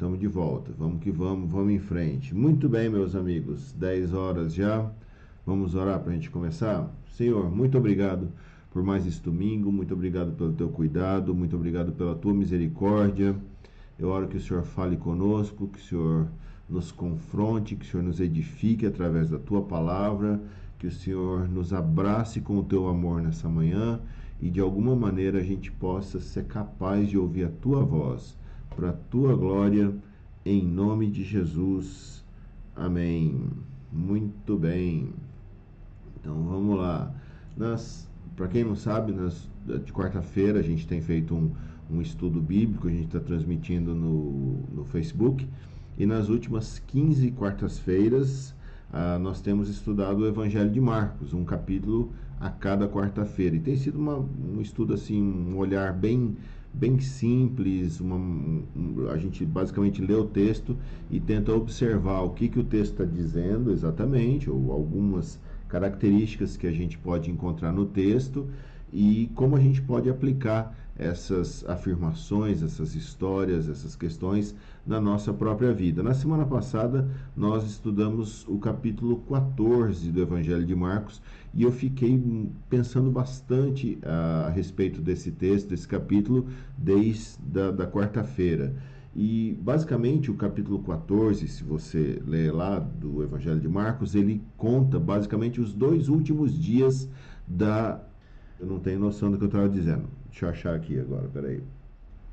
estamos de volta. Vamos que vamos, vamos em frente. Muito bem, meus amigos, 10 horas já. Vamos orar para a gente começar? Senhor, muito obrigado por mais este domingo, muito obrigado pelo teu cuidado, muito obrigado pela tua misericórdia. Eu oro que o Senhor fale conosco, que o Senhor nos confronte, que o Senhor nos edifique através da tua palavra, que o Senhor nos abrace com o teu amor nessa manhã e de alguma maneira a gente possa ser capaz de ouvir a tua voz para a tua glória, em nome de Jesus. Amém. Muito bem. Então vamos lá. Para quem não sabe, nas, de quarta-feira a gente tem feito um, um estudo bíblico, a gente está transmitindo no, no Facebook. E nas últimas 15 quartas-feiras ah, nós temos estudado o Evangelho de Marcos, um capítulo a cada quarta-feira. E tem sido uma, um estudo assim, um olhar bem bem simples, uma, um, a gente basicamente lê o texto e tenta observar o que, que o texto está dizendo exatamente, ou algumas características que a gente pode encontrar no texto e como a gente pode aplicar essas afirmações, essas histórias, essas questões na nossa própria vida. Na semana passada, nós estudamos o capítulo 14 do Evangelho de Marcos e eu fiquei pensando bastante a, a respeito desse texto, desse capítulo, desde da, da quarta-feira. E basicamente o capítulo 14, se você ler lá do Evangelho de Marcos, ele conta basicamente os dois últimos dias da. Eu não tenho noção do que eu estava dizendo. Deixa eu achar aqui agora, peraí.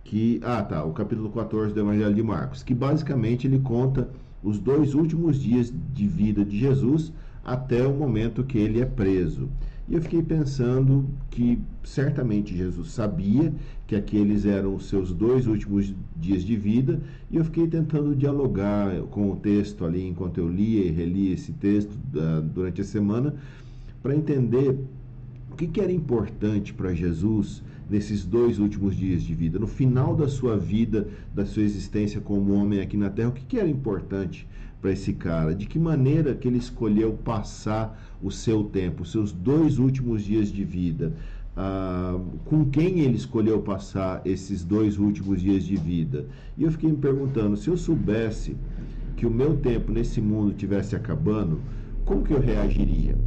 Que, ah, tá, o capítulo 14 do Evangelho de Marcos, que basicamente ele conta os dois últimos dias de vida de Jesus até o momento que ele é preso. E eu fiquei pensando que certamente Jesus sabia que aqueles eram os seus dois últimos dias de vida, e eu fiquei tentando dialogar com o texto ali enquanto eu lia e relia esse texto uh, durante a semana, para entender o que, que era importante para Jesus nesses dois últimos dias de vida, no final da sua vida, da sua existência como homem aqui na Terra, o que, que era importante para esse cara? De que maneira que ele escolheu passar o seu tempo, os seus dois últimos dias de vida? Ah, com quem ele escolheu passar esses dois últimos dias de vida? E eu fiquei me perguntando, se eu soubesse que o meu tempo nesse mundo tivesse acabando, como que eu reagiria?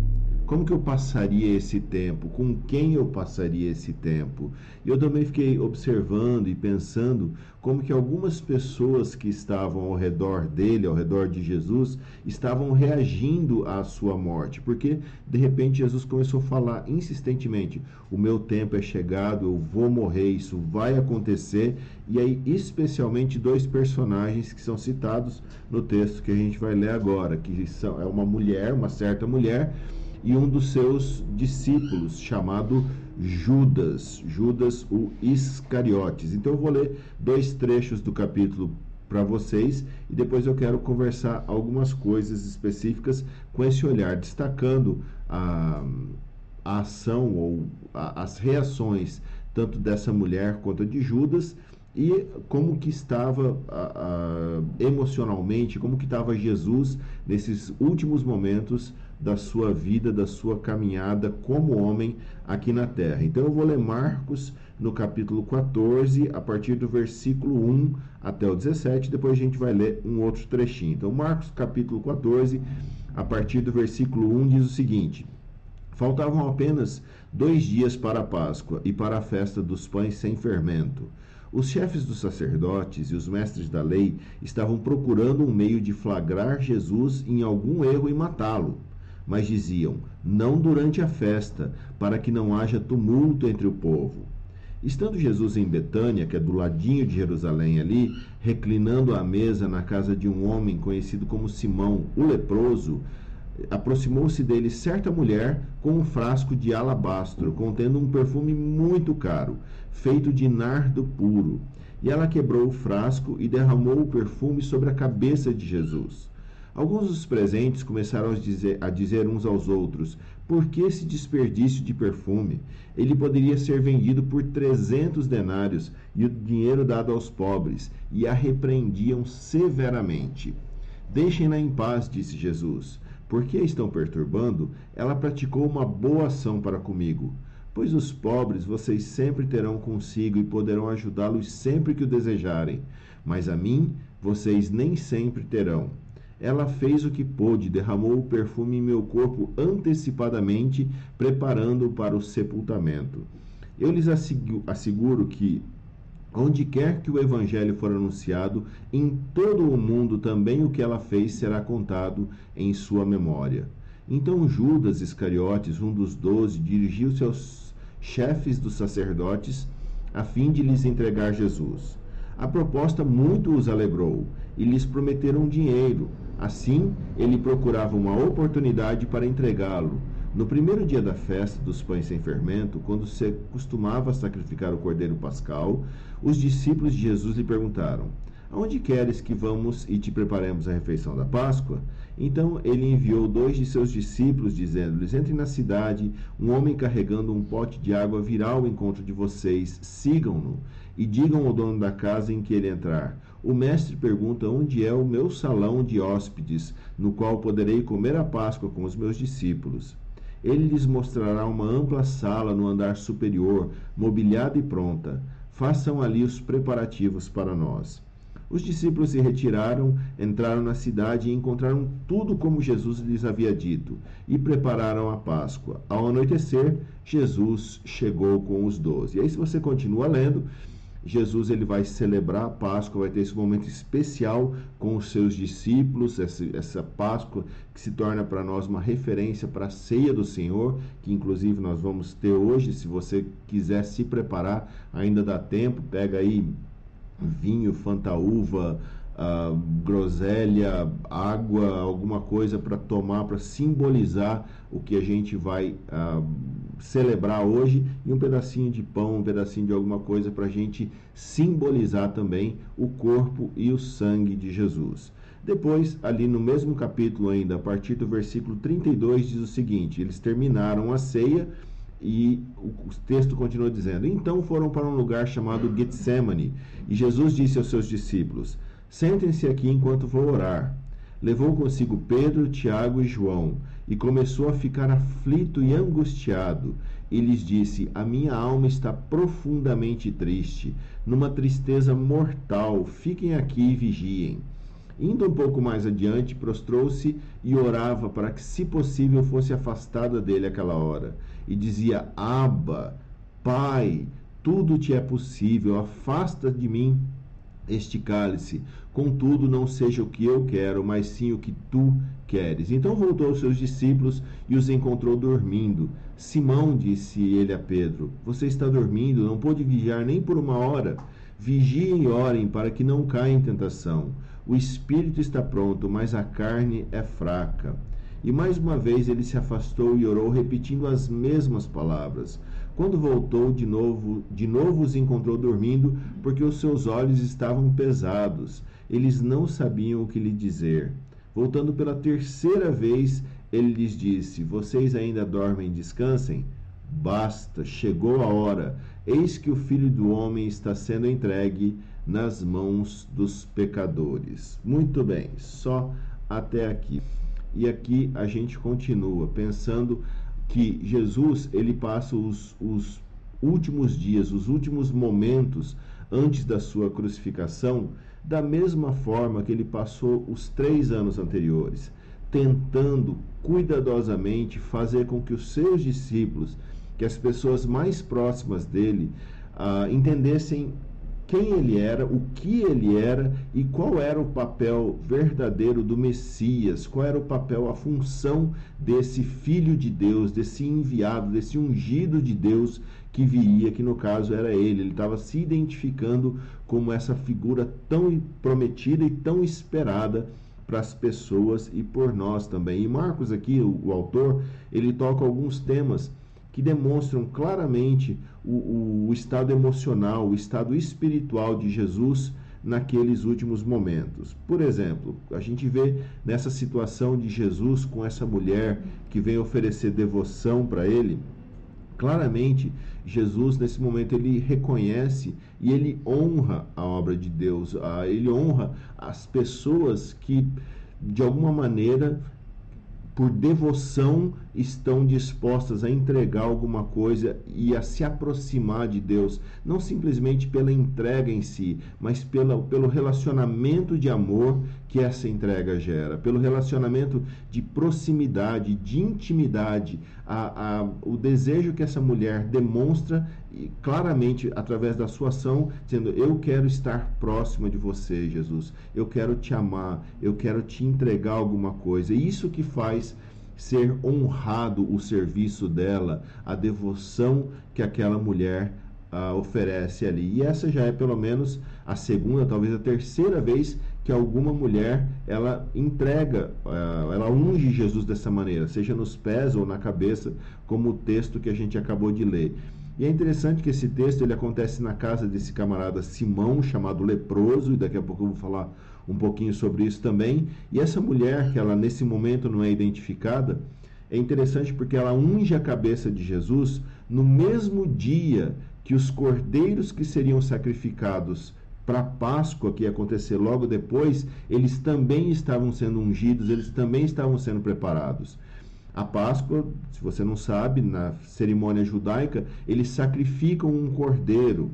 Como que eu passaria esse tempo? Com quem eu passaria esse tempo? E eu também fiquei observando e pensando como que algumas pessoas que estavam ao redor dele, ao redor de Jesus, estavam reagindo à sua morte, porque de repente Jesus começou a falar insistentemente: "O meu tempo é chegado, eu vou morrer, isso vai acontecer". E aí, especialmente dois personagens que são citados no texto que a gente vai ler agora, que são é uma mulher, uma certa mulher e um dos seus discípulos, chamado Judas, Judas o Iscariotes. Então eu vou ler dois trechos do capítulo para vocês e depois eu quero conversar algumas coisas específicas com esse olhar, destacando a, a ação ou a, as reações tanto dessa mulher quanto de Judas e como que estava emocionalmente, como que estava Jesus nesses últimos momentos da sua vida, da sua caminhada como homem aqui na terra. Então eu vou ler Marcos no capítulo 14, a partir do versículo 1 até o 17, depois a gente vai ler um outro trechinho. Então Marcos capítulo 14, a partir do versículo 1 diz o seguinte: Faltavam apenas dois dias para a Páscoa e para a festa dos pães sem fermento. Os chefes dos sacerdotes e os mestres da lei estavam procurando um meio de flagrar Jesus em algum erro e matá-lo mas diziam: Não durante a festa, para que não haja tumulto entre o povo. Estando Jesus em Betânia, que é do ladinho de Jerusalém ali, reclinando à mesa na casa de um homem conhecido como Simão, o leproso, aproximou-se dele certa mulher com um frasco de alabastro, contendo um perfume muito caro, feito de nardo puro. E ela quebrou o frasco e derramou o perfume sobre a cabeça de Jesus. Alguns dos presentes começaram a dizer, a dizer uns aos outros: Por que esse desperdício de perfume? Ele poderia ser vendido por trezentos denários e o dinheiro dado aos pobres, e a repreendiam severamente. Deixem-na em paz, disse Jesus. Por que a estão perturbando? Ela praticou uma boa ação para comigo. Pois os pobres vocês sempre terão consigo e poderão ajudá-los sempre que o desejarem. Mas a mim vocês nem sempre terão. Ela fez o que pôde, derramou o perfume em meu corpo antecipadamente, preparando-o para o sepultamento. Eu lhes asseguro que, onde quer que o Evangelho for anunciado, em todo o mundo também o que ela fez será contado em sua memória. Então Judas Iscariotes, um dos doze, dirigiu-se aos chefes dos sacerdotes a fim de lhes entregar Jesus. A proposta muito os alegrou e lhes prometeram dinheiro. Assim, ele procurava uma oportunidade para entregá-lo. No primeiro dia da festa dos pães sem fermento, quando se costumava sacrificar o cordeiro pascal, os discípulos de Jesus lhe perguntaram: Aonde queres que vamos e te preparemos a refeição da Páscoa? Então ele enviou dois de seus discípulos, dizendo-lhes: Entrem na cidade, um homem carregando um pote de água virá ao encontro de vocês, sigam-no e digam ao dono da casa em que ele entrar. O mestre pergunta onde é o meu salão de hóspedes, no qual poderei comer a Páscoa com os meus discípulos. Ele lhes mostrará uma ampla sala no andar superior, mobiliada e pronta. Façam ali os preparativos para nós. Os discípulos se retiraram, entraram na cidade e encontraram tudo como Jesus lhes havia dito, e prepararam a Páscoa. Ao anoitecer, Jesus chegou com os doze. E aí, se você continua lendo, Jesus ele vai celebrar a Páscoa, vai ter esse momento especial com os seus discípulos, essa, essa Páscoa que se torna para nós uma referência para a ceia do Senhor, que inclusive nós vamos ter hoje. Se você quiser se preparar, ainda dá tempo, pega aí vinho, fantaúva, uh, groselha, água, alguma coisa para tomar, para simbolizar o que a gente vai uh, celebrar hoje, e um pedacinho de pão, um pedacinho de alguma coisa para a gente simbolizar também o corpo e o sangue de Jesus. Depois, ali no mesmo capítulo ainda, a partir do versículo 32, diz o seguinte: eles terminaram a ceia e o texto continua dizendo: Então foram para um lugar chamado Getsemane, e Jesus disse aos seus discípulos: Sentem-se aqui enquanto vou orar. Levou consigo Pedro, Tiago e João, e começou a ficar aflito e angustiado, e lhes disse: A minha alma está profundamente triste, numa tristeza mortal. Fiquem aqui e vigiem. Indo um pouco mais adiante, prostrou-se e orava para que, se possível, fosse afastada dele aquela hora e dizia: Abba, Pai, tudo te é possível, afasta de mim este cálice. Contudo, não seja o que eu quero, mas sim o que tu queres. Então voltou aos seus discípulos e os encontrou dormindo. Simão disse ele a Pedro: Você está dormindo, não pôde vigiar nem por uma hora. Vigiem e orem para que não caia em tentação. O espírito está pronto, mas a carne é fraca. E mais uma vez ele se afastou e orou, repetindo as mesmas palavras. Quando voltou de novo, de novo os encontrou dormindo, porque os seus olhos estavam pesados. Eles não sabiam o que lhe dizer. Voltando pela terceira vez, ele lhes disse: Vocês ainda dormem descansem? Basta, chegou a hora. Eis que o filho do homem está sendo entregue nas mãos dos pecadores. Muito bem, só até aqui. E aqui a gente continua pensando que Jesus ele passa os, os últimos dias, os últimos momentos antes da sua crucificação, da mesma forma que ele passou os três anos anteriores, tentando cuidadosamente fazer com que os seus discípulos, que as pessoas mais próximas dele, uh, entendessem quem ele era, o que ele era e qual era o papel verdadeiro do Messias, qual era o papel, a função desse filho de Deus, desse enviado, desse ungido de Deus que viria, que no caso era ele. Ele estava se identificando como essa figura tão prometida e tão esperada para as pessoas e por nós também. E Marcos aqui, o, o autor, ele toca alguns temas que demonstram claramente o, o, estado emocional, o estado espiritual de Jesus naqueles últimos momentos. Por exemplo, a gente vê nessa situação de Jesus com essa mulher que vem oferecer devoção para ele, claramente Jesus nesse momento ele reconhece e ele honra a obra de Deus, ele honra as pessoas que de alguma maneira por devoção estão dispostas a entregar alguma coisa e a se aproximar de Deus, não simplesmente pela entrega em si, mas pela, pelo relacionamento de amor que essa entrega gera, pelo relacionamento de proximidade, de intimidade, a, a, o desejo que essa mulher demonstra claramente através da sua ação, dizendo: Eu quero estar próxima de você, Jesus, eu quero te amar, eu quero te entregar alguma coisa. Isso que faz ser honrado o serviço dela, a devoção que aquela mulher uh, oferece ali. E essa já é pelo menos a segunda, talvez a terceira vez que alguma mulher ela entrega, uh, ela unge Jesus dessa maneira, seja nos pés ou na cabeça, como o texto que a gente acabou de ler. E é interessante que esse texto ele acontece na casa desse camarada Simão, chamado leproso, e daqui a pouco eu vou falar um pouquinho sobre isso também. E essa mulher, que ela nesse momento não é identificada, é interessante porque ela unge a cabeça de Jesus no mesmo dia que os cordeiros que seriam sacrificados para a Páscoa, que ia acontecer logo depois, eles também estavam sendo ungidos, eles também estavam sendo preparados. A Páscoa, se você não sabe, na cerimônia judaica, eles sacrificam um cordeiro.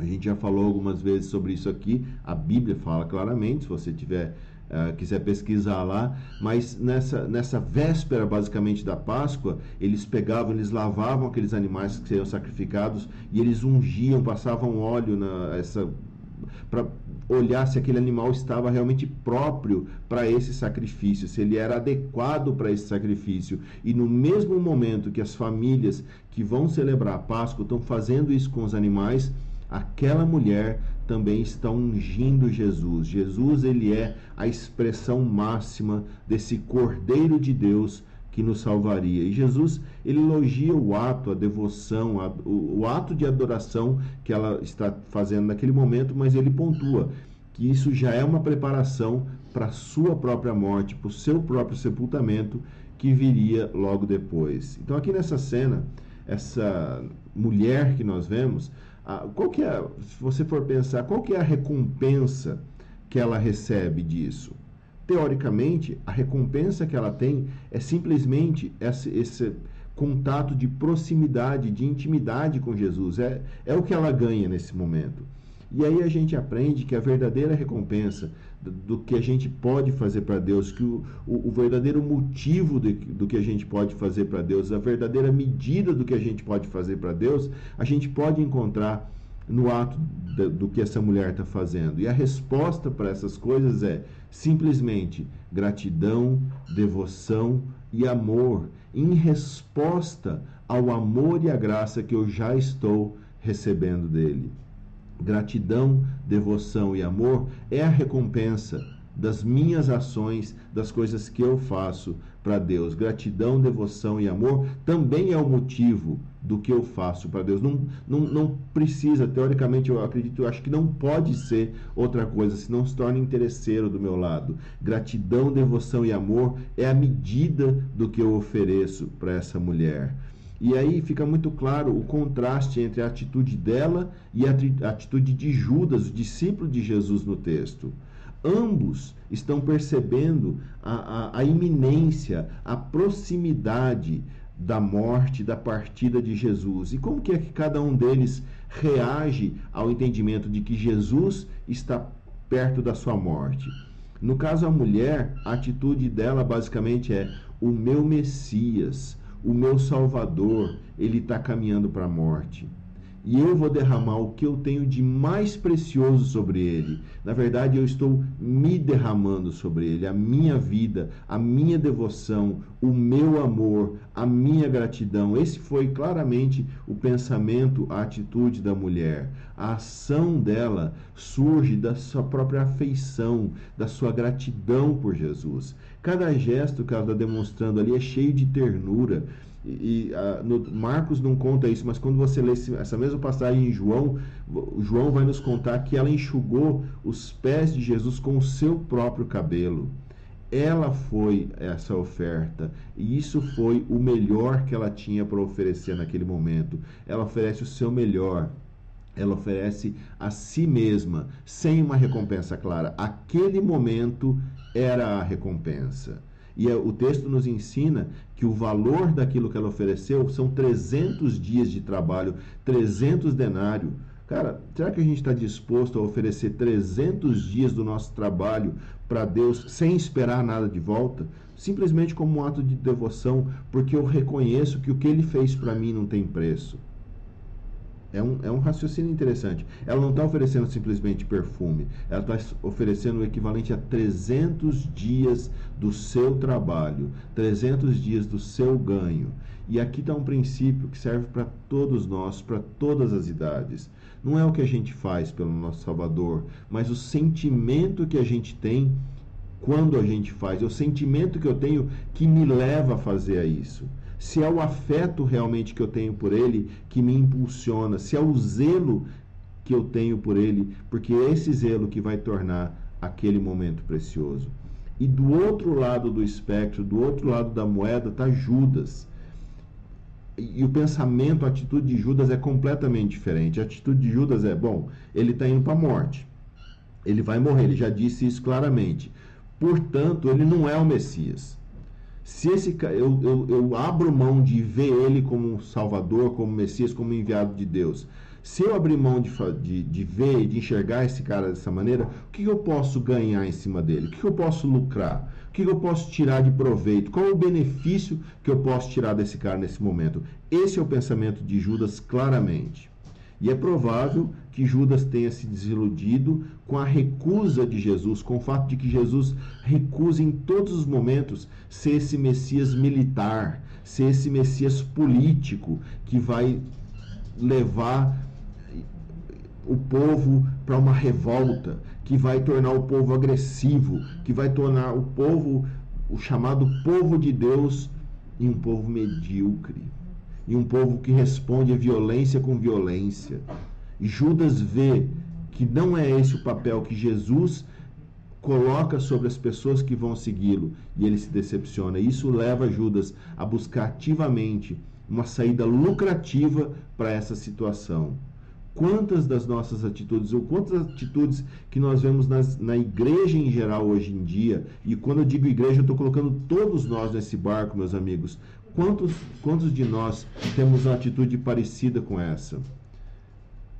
A gente já falou algumas vezes sobre isso aqui. A Bíblia fala claramente, se você tiver uh, quiser pesquisar lá, mas nessa, nessa véspera basicamente da Páscoa, eles pegavam, eles lavavam aqueles animais que seriam sacrificados e eles ungiam, passavam óleo na essa para olhar se aquele animal estava realmente próprio para esse sacrifício, se ele era adequado para esse sacrifício. E no mesmo momento que as famílias que vão celebrar a Páscoa estão fazendo isso com os animais, aquela mulher também está ungindo Jesus. Jesus ele é a expressão máxima desse Cordeiro de Deus que nos salvaria. E Jesus ele elogia o ato, a devoção, a, o, o, ato de adoração que ela está fazendo naquele momento, mas ele pontua que isso já é uma preparação para a sua própria morte, para o seu próprio sepultamento que viria logo depois. Então aqui nessa cena, essa mulher que nós vemos, qual que é, se você for pensar, qual que é a recompensa que ela recebe disso? teoricamente, a recompensa que ela tem é simplesmente esse, esse contato de proximidade, de intimidade com Jesus. É, é o que ela ganha nesse momento. E aí a gente aprende que a verdadeira recompensa do, que a gente pode fazer para Deus, que o, o, o, verdadeiro motivo de, do que a gente pode fazer para Deus, a verdadeira medida do que a gente pode fazer para Deus, a gente pode encontrar no ato do que essa mulher está fazendo. E a resposta para essas coisas é simplesmente gratidão, devoção e amor, em resposta ao amor e à graça que eu já estou recebendo dele. Gratidão, devoção e amor é a recompensa das minhas ações, das coisas que eu faço para Deus. Gratidão, devoção e amor também é o motivo do que eu faço para Deus. Não, não, não precisa, teoricamente, eu acredito, eu acho que não pode ser outra coisa, se não se torna interesseiro do meu lado. Gratidão, devoção e amor é a medida do que eu ofereço para essa mulher. E aí fica muito claro o contraste entre a atitude dela e a atitude de Judas, o discípulo de Jesus no texto ambos estão percebendo a, a, a, iminência, a proximidade da morte, da partida de Jesus. E como que é que cada um deles reage ao entendimento de que Jesus está perto da sua morte? No caso a mulher, a atitude dela basicamente é: o meu Messias, o meu Salvador, ele está caminhando para a morte e eu vou derramar o que eu tenho de mais precioso sobre ele. Na verdade, eu estou me derramando sobre ele, a minha vida, a minha devoção, o meu amor, a minha gratidão. Esse foi claramente o pensamento, a atitude da mulher. A ação dela surge da sua própria afeição, da sua gratidão por Jesus. Cada gesto que ela está demonstrando ali é cheio de ternura e, uh, no, Marcos não conta isso, mas quando você lê essa mesma passagem em João, João vai nos contar que ela enxugou os pés de Jesus com o seu próprio cabelo. Ela foi essa oferta, e isso foi o melhor que ela tinha para oferecer naquele momento. Ela oferece o seu melhor, ela oferece a si mesma, sem uma recompensa clara. Aquele momento era a recompensa. E é, o texto nos ensina que o valor daquilo que ela ofereceu são 300 dias de trabalho, 300 denários. Cara, será que a gente está disposto a oferecer 300 dias do nosso trabalho para Deus sem esperar nada de volta? Simplesmente como um ato de devoção, porque eu reconheço que o que Ele fez para mim não tem preço. É um, é um raciocínio interessante. Ela não está oferecendo simplesmente perfume, ela está oferecendo o equivalente a 300 dias do seu trabalho, 300 dias do seu ganho. E aqui está um princípio que serve para todos nós, para todas as idades. Não é o que a gente faz pelo nosso Salvador, mas o sentimento que a gente tem quando a gente faz, é o sentimento que eu tenho que me leva a fazer isso se é o afeto realmente que eu tenho por ele que me impulsiona, se é o zelo que eu tenho por ele, porque é esse zelo que vai tornar aquele momento precioso. E do outro lado do espectro, do outro lado da moeda, está Judas. E o pensamento, a atitude de Judas é completamente diferente. A atitude de Judas é: bom, ele está indo para a morte. Ele vai morrer, ele já disse isso claramente. Portanto, ele não é o Messias. Se esse eu, eu, eu abro mão de ver ele como Salvador, como Messias, como enviado de Deus. Se eu abrir mão de, de, de ver e de enxergar esse cara dessa maneira, o que eu posso ganhar em cima dele? O que eu posso lucrar? O que eu posso tirar de proveito? Qual o benefício que eu posso tirar desse cara nesse momento? Esse é o pensamento de Judas claramente. E é provável que Judas tenha se desiludido com a recusa de Jesus, com o fato de que Jesus recusa em todos os momentos ser esse Messias militar, ser esse Messias político que vai levar o povo para uma revolta, que vai tornar o povo agressivo, que vai tornar o povo, o chamado povo de Deus, em um povo medíocre e um povo que responde a violência com violência. Judas vê que não é esse o papel que Jesus coloca sobre as pessoas que vão segui-lo e ele se decepciona. Isso leva Judas a buscar ativamente uma saída lucrativa para essa situação. Quantas das nossas atitudes, ou quantas atitudes que nós vemos nas, na igreja em geral hoje em dia, e quando eu digo igreja, eu estou colocando todos nós nesse barco, meus amigos, Quantos, quantos de nós temos uma atitude parecida com essa?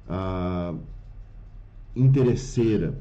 Ah, interesseira,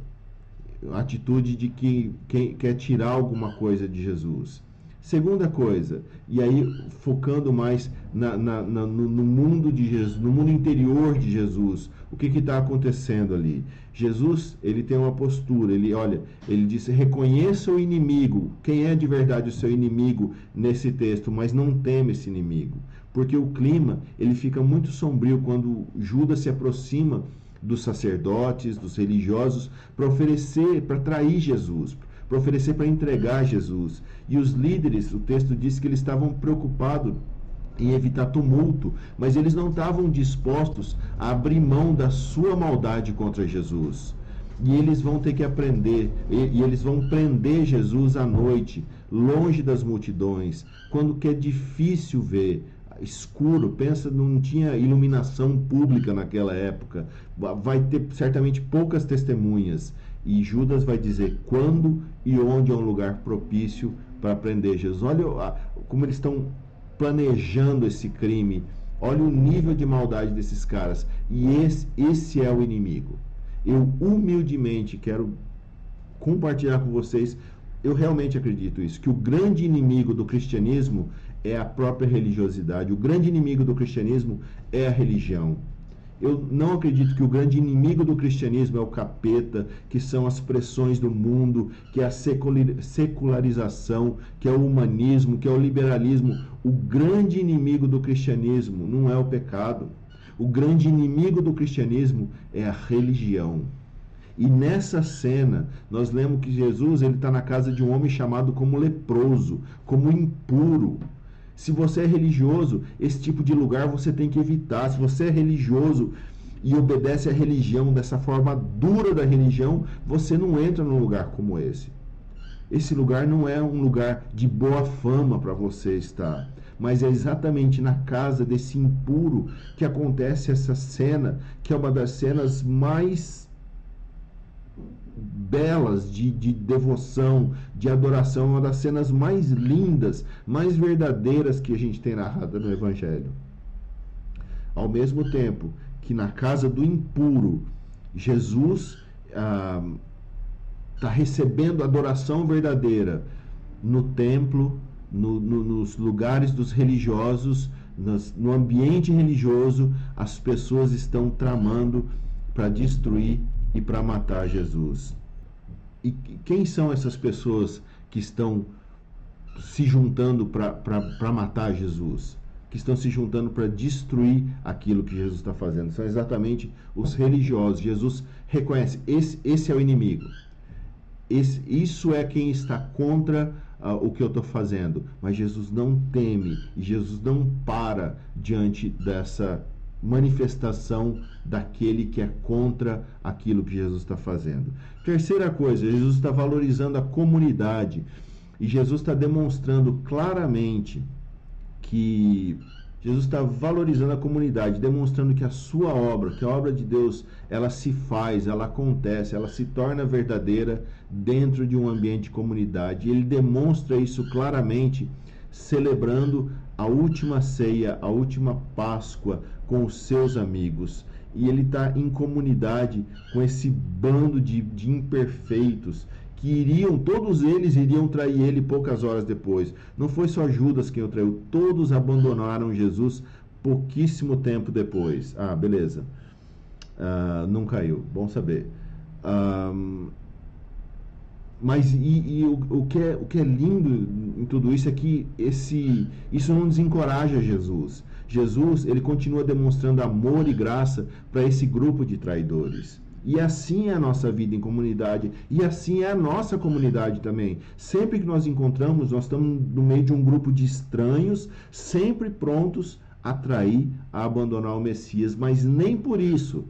atitude de que quem quer tirar alguma coisa de Jesus. Segunda coisa, e aí focando mais na, na, na, no, no, mundo de Jesus, no mundo interior de Jesus, o que está acontecendo ali? Jesus, ele tem uma postura, ele olha, ele disse, reconheça o inimigo, quem é de verdade o seu inimigo nesse texto, mas não teme esse inimigo, porque o clima, ele fica muito sombrio quando Judas se aproxima dos sacerdotes, dos religiosos, para oferecer, para trair Jesus, para oferecer para entregar Jesus. E os líderes, o texto diz que eles estavam preocupados em evitar tumulto, mas eles não estavam dispostos a abrir mão da sua maldade contra Jesus. E eles vão ter que aprender, e, e eles vão prender Jesus à noite, longe das multidões, quando que é difícil ver, escuro, pensa, não tinha iluminação pública naquela época, vai ter certamente poucas testemunhas. E Judas vai dizer quando e onde é um lugar propício para prender Jesus. Olha como eles estão planejando esse crime. Olha o nível de maldade desses caras. E esse, esse é o inimigo. Eu humildemente quero compartilhar com vocês. Eu realmente acredito isso, que o grande inimigo do cristianismo é a própria religiosidade. O grande inimigo do cristianismo é a religião. Eu não acredito que o grande inimigo do cristianismo é o capeta, que são as pressões do mundo, que é a secularização, que é o humanismo, que é o liberalismo. O grande inimigo do cristianismo não é o pecado. O grande inimigo do cristianismo é a religião. E nessa cena, nós lemos que Jesus está na casa de um homem chamado como leproso, como impuro. Se você é religioso, esse tipo de lugar você tem que evitar. Se você é religioso e obedece à religião dessa forma dura da religião, você não entra num lugar como esse. Esse lugar não é um lugar de boa fama para você estar, mas é exatamente na casa desse impuro que acontece essa cena, que é uma das cenas mais belas de, de devoção, de adoração, uma das cenas mais lindas, mais verdadeiras que a gente tem narrada no Evangelho. Ao mesmo tempo que na casa do impuro, Jesus está ah, recebendo adoração verdadeira no templo, no, no, nos lugares dos religiosos, no ambiente religioso, as pessoas estão tramando para destruir e para matar Jesus. E quem são essas pessoas que estão se juntando para matar Jesus? Que estão se juntando para destruir aquilo que Jesus está fazendo? São exatamente os religiosos. Jesus reconhece: esse, esse é o inimigo. Esse, isso é quem está contra uh, o que eu estou fazendo. Mas Jesus não teme, Jesus não para diante dessa manifestação daquele que é contra aquilo que Jesus está fazendo. Terceira coisa, Jesus está valorizando a comunidade e Jesus está demonstrando claramente que Jesus está valorizando a comunidade, demonstrando que a sua obra, que a obra de Deus, ela se faz, ela acontece, ela se torna verdadeira dentro de um ambiente de comunidade. E ele demonstra isso claramente celebrando a última ceia, a última Páscoa com os seus amigos. E ele está em comunidade com esse bando de, de imperfeitos que iriam, todos eles iriam trair ele poucas horas depois. Não foi só Judas quem o traiu, todos abandonaram Jesus pouquíssimo tempo depois. Ah, beleza. Uh, não caiu, bom saber. Uh, mas e, e o, o, que é, o que é lindo em tudo isso é que esse, isso não desencoraja Jesus. Jesus ele continua demonstrando amor e graça para esse grupo de traidores. E assim é a nossa vida em comunidade, e assim é a nossa comunidade também. Sempre que nós encontramos, nós estamos no meio de um grupo de estranhos, sempre prontos a trair, a abandonar o Messias, mas nem por isso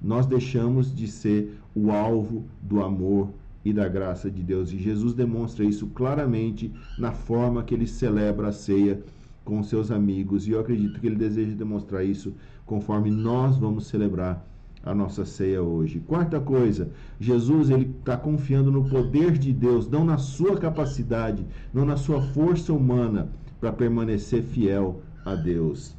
nós deixamos de ser o alvo do amor e da graça de Deus. E Jesus demonstra isso claramente na forma que ele celebra a ceia com seus amigos, e eu acredito que ele deseja demonstrar isso conforme nós vamos celebrar a nossa ceia hoje. Quarta coisa, Jesus ele está confiando no poder de Deus, não na sua capacidade, não na sua força humana para permanecer fiel a Deus.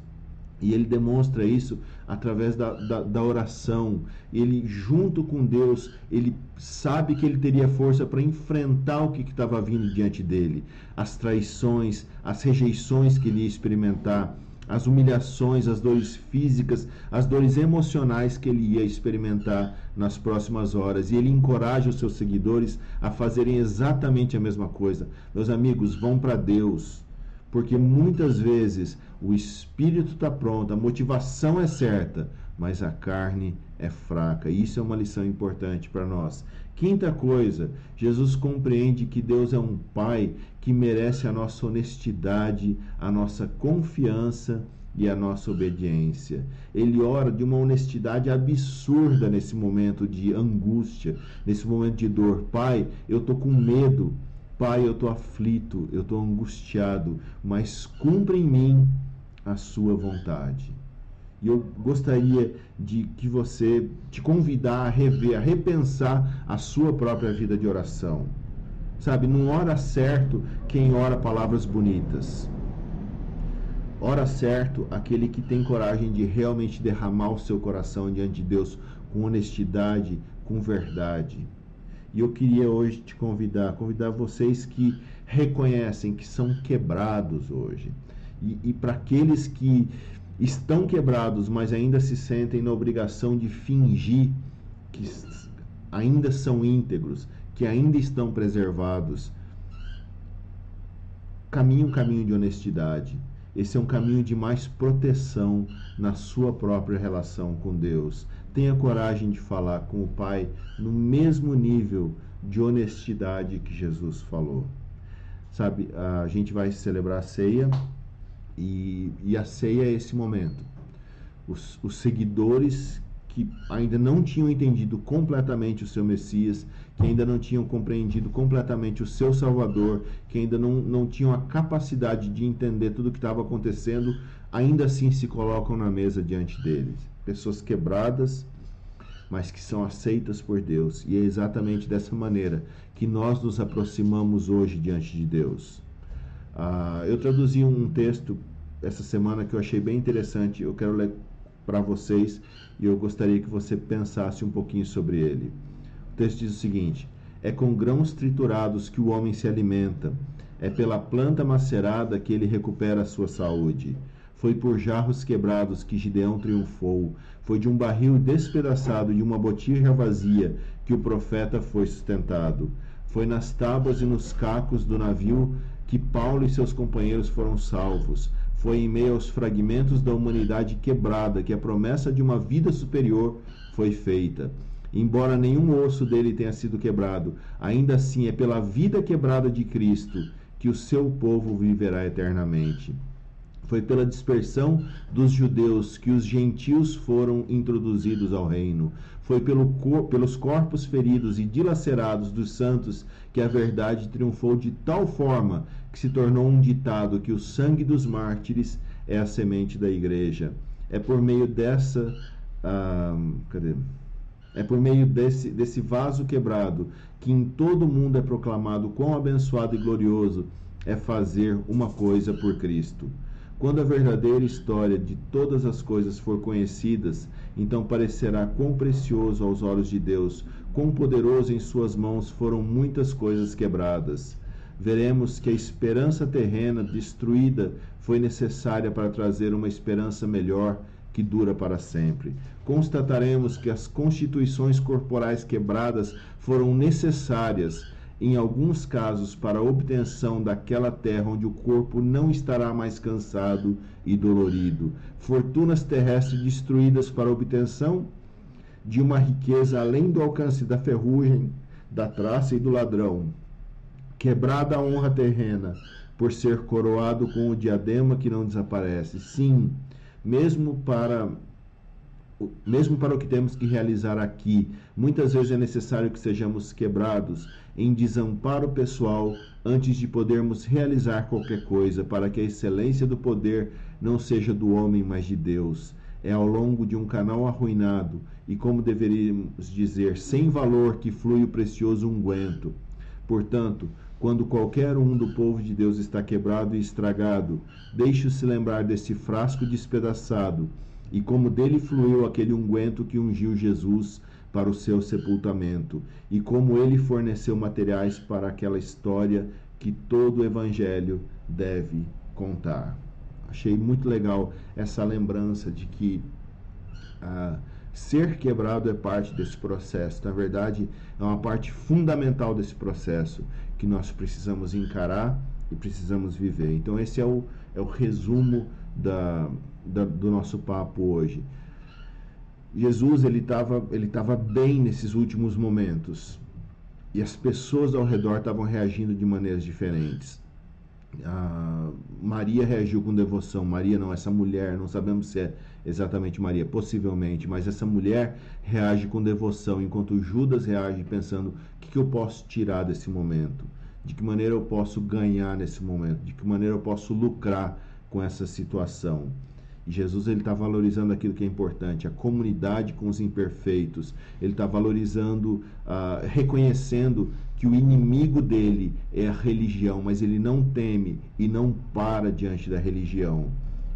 E ele demonstra isso através da, da, da, oração. Ele, junto com Deus, ele sabe que ele teria força para enfrentar o que estava vindo diante dele, as traições, as rejeições que ele ia experimentar as humilhações, as dores físicas, as dores emocionais que ele ia experimentar nas próximas horas. E ele encoraja os seus seguidores a fazerem exatamente a mesma coisa. Meus amigos, vão para Deus, porque muitas vezes o espírito está pronto, a motivação é certa, mas a carne é fraca. Isso é uma lição importante para nós. Quinta coisa, Jesus compreende que Deus é um Pai que merece a nossa honestidade, a nossa confiança e a nossa obediência. Ele ora de uma honestidade absurda nesse momento de angústia, nesse momento de dor. Pai, eu estou com medo. Pai, eu estou aflito, eu estou angustiado, mas cumpra em mim a sua vontade. E eu gostaria de que você te convidar a rever, a repensar a sua própria vida de oração. Sabe, não ora certo quem ora palavras bonitas. Ora certo aquele que tem coragem de realmente derramar o seu coração diante de Deus com honestidade, com verdade. E eu queria hoje te convidar, convidar vocês que reconhecem que são quebrados hoje. E, e para aqueles que estão quebrados, mas ainda se sentem na obrigação de fingir que ainda são íntegros, que ainda estão preservados. Caminhe um caminho de honestidade. Esse é um caminho de mais proteção na sua própria relação com Deus. Tenha coragem de falar com o Pai no mesmo nível de honestidade que Jesus falou. Sabe, a gente vai celebrar a ceia e, e a ceia é esse momento. Os, os seguidores que ainda não tinham entendido completamente o seu Messias, que ainda não tinham compreendido completamente o seu Salvador, que ainda não, não tinham a capacidade de entender tudo o que estava acontecendo, ainda assim se colocam na mesa diante deles. Pessoas quebradas, mas que são aceitas por Deus. E é exatamente dessa maneira que nós nos aproximamos hoje diante de Deus. Ah, eu traduzi um texto essa semana que eu achei bem interessante. Eu quero ler para vocês e eu gostaria que você pensasse um pouquinho sobre ele. O texto diz o seguinte: É com grãos triturados que o homem se alimenta, é pela planta macerada que ele recupera a sua saúde. Foi por jarros quebrados que Gideão triunfou. Foi de um barril despedaçado e de uma botija vazia que o profeta foi sustentado. Foi nas tábuas e nos cacos do navio que Paulo e seus companheiros foram salvos. Foi em meio aos fragmentos da humanidade quebrada que a promessa de uma vida superior foi feita. Embora nenhum osso dele tenha sido quebrado, ainda assim é pela vida quebrada de Cristo que o seu povo viverá eternamente. Foi pela dispersão dos judeus que os gentios foram introduzidos ao reino. Foi pelo cor, pelos corpos feridos e dilacerados dos santos que a verdade triunfou de tal forma que se tornou um ditado que o sangue dos mártires é a semente da igreja. É por meio dessa. Cadê? É por meio desse, desse vaso quebrado que em todo o mundo é proclamado quão abençoado e glorioso é fazer uma coisa por Cristo. Quando a verdadeira história de todas as coisas for conhecidas, então parecerá quão precioso aos olhos de Deus, quão poderoso em suas mãos foram muitas coisas quebradas. Veremos que a esperança terrena destruída foi necessária para trazer uma esperança melhor que dura para sempre. Constataremos que as constituições corporais quebradas foram necessárias em alguns casos, para obtenção daquela terra onde o corpo não estará mais cansado e dolorido. Fortunas terrestres destruídas para obtenção de uma riqueza além do alcance da ferrugem, da traça e do ladrão. Quebrada a honra terrena, por ser coroado com o diadema que não desaparece. Sim, mesmo para mesmo para o que temos que realizar aqui, muitas vezes é necessário que sejamos quebrados em desamparo pessoal antes de podermos realizar qualquer coisa, para que a excelência do poder não seja do homem, mas de Deus. É ao longo de um canal arruinado e, como deveríamos dizer, sem valor, que flui o precioso unguento. Portanto, quando qualquer um do povo de Deus está quebrado e estragado, deixe-se lembrar desse frasco despedaçado e como dele fluiu aquele unguento que ungiu Jesus para o seu sepultamento, e como ele forneceu materiais para aquela história que todo evangelho deve contar. Achei muito legal essa lembrança de que ah, ser quebrado é parte desse processo. Na verdade, é uma parte fundamental desse processo que nós precisamos encarar e precisamos viver. Então, esse é o, é o resumo da, da, do nosso papo hoje. Jesus ele estava ele tava bem nesses últimos momentos e as pessoas ao redor estavam reagindo de maneiras diferentes. Maria reagiu com devoção. Maria não, essa mulher, não sabemos se é exatamente Maria, possivelmente, mas essa mulher reage com devoção, enquanto Judas reage pensando: o que, que eu posso tirar desse momento? De que maneira eu posso ganhar nesse momento? De que maneira eu posso lucrar com essa situação? Jesus ele está valorizando aquilo que é importante, a comunidade com os imperfeitos. Ele está valorizando, uh, reconhecendo que o inimigo dele é a religião, mas ele não teme e não para diante da religião.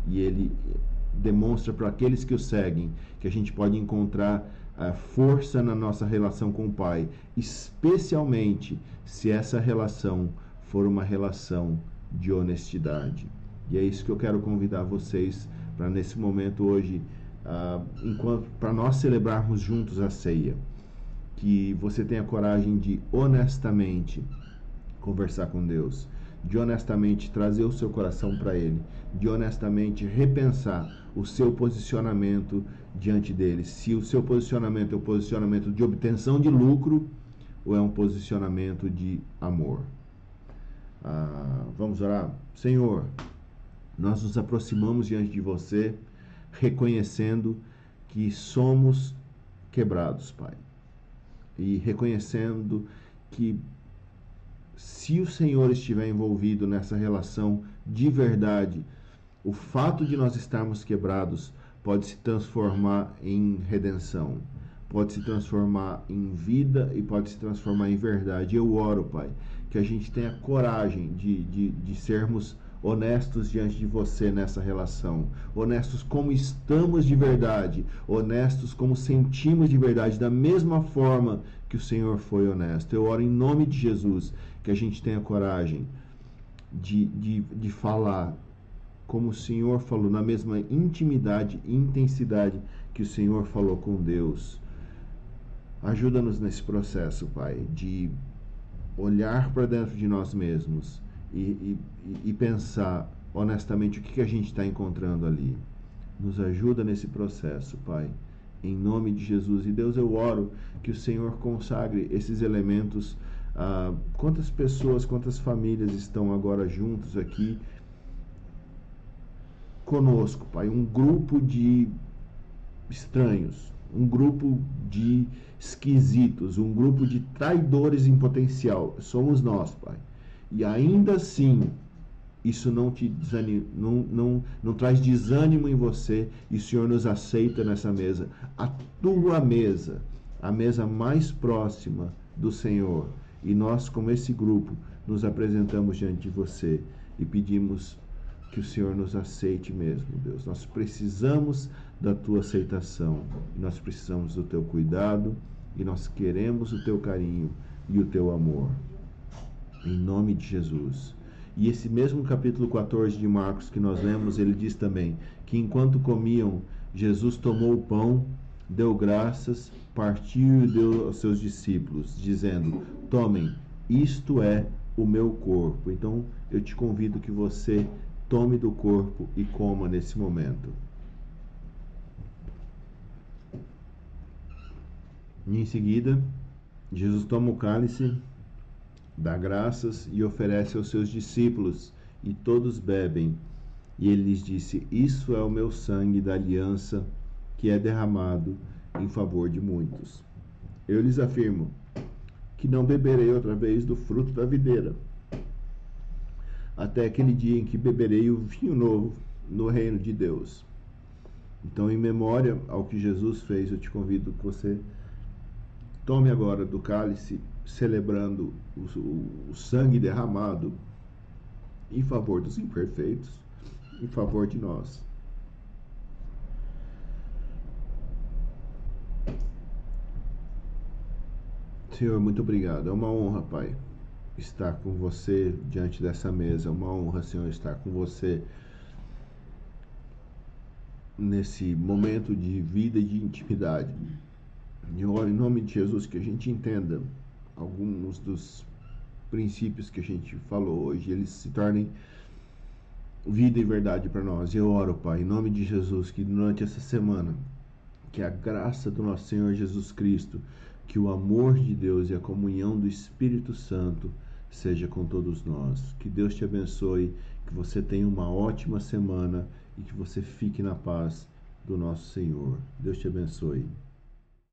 E ele demonstra para aqueles que o seguem que a gente pode encontrar a força na nossa relação com o Pai, especialmente se essa relação for uma relação de honestidade. E é isso que eu quero convidar vocês para nesse momento hoje, uh, para nós celebrarmos juntos a ceia, que você tenha coragem de honestamente conversar com Deus, de honestamente trazer o seu coração para Ele, de honestamente repensar o seu posicionamento diante dele. Se o seu posicionamento é um posicionamento de obtenção de lucro ou é um posicionamento de amor. Ah, vamos orar? Senhor, nós nos aproximamos diante de você, reconhecendo que somos quebrados, Pai. E reconhecendo que se o Senhor estiver envolvido nessa relação de verdade, o fato de nós estarmos quebrados pode se transformar em redenção, pode se transformar em vida e pode se transformar em verdade. Eu oro, Pai, que a gente tenha coragem de, de, de sermos honestos diante de você nessa relação, honestos como estamos de verdade, honestos como sentimos de verdade, da mesma forma que o Senhor foi honesto. Eu oro em nome de Jesus que a gente tenha coragem de, de, de falar como o Senhor falou, na mesma intimidade e intensidade que o Senhor falou com Deus. Ajuda-nos nesse processo, Pai, de olhar para dentro de nós mesmos e, e, pensar honestamente o que, que a gente está encontrando ali. Nos ajuda nesse processo, Pai. Em nome de Jesus. E Deus, eu oro que o Senhor consagre esses elementos. Ah, quantas pessoas, quantas famílias estão agora juntos aqui conosco, Pai? Um grupo de estranhos, um grupo de esquisitos, um grupo de traidores em potencial. Somos nós, Pai. E ainda assim, isso não te desanima, não, não, não traz desânimo em você e o Senhor nos aceita nessa mesa. A tua mesa, a mesa mais próxima do Senhor. E nós, como esse grupo, nos apresentamos diante de você e pedimos que o Senhor nos aceite mesmo, Deus. Nós precisamos da tua aceitação, nós precisamos do teu cuidado e nós queremos o teu carinho e o teu amor. Em nome de Jesus. E esse mesmo capítulo 14 de Marcos que nós lemos, ele diz também que enquanto comiam, Jesus tomou o pão, deu graças, partiu e deu aos seus discípulos, dizendo: Tomem, isto é o meu corpo. Então eu te convido que você tome do corpo e coma nesse momento. E em seguida, Jesus toma o cálice, dá graças e oferece aos seus discípulos, e todos bebem. E ele lhes disse: Isso é o meu sangue da aliança que é derramado em favor de muitos. Eu lhes afirmo que não beberei outra vez do fruto da videira, até aquele dia em que beberei o vinho novo no reino de Deus. Então, em memória ao que Jesus fez, eu te convido que você Tome agora do cálice, celebrando o, o, sangue derramado em favor dos imperfeitos, em favor de nós. Senhor, muito obrigado. É uma honra, Pai, estar com você diante dessa mesa. É uma honra, Senhor, estar com você nesse momento de vida e de intimidade. E em nome de Jesus que a gente entenda alguns dos princípios que a gente falou hoje, eles se tornem vida e verdade para nós. Eu oro, Pai, em nome de Jesus, que durante essa semana, que a graça do nosso Senhor Jesus Cristo, que o amor de Deus e a comunhão do Espírito Santo seja com todos nós. Que Deus te abençoe, que você tenha uma ótima semana e que você fique na paz do nosso Senhor. Deus te abençoe.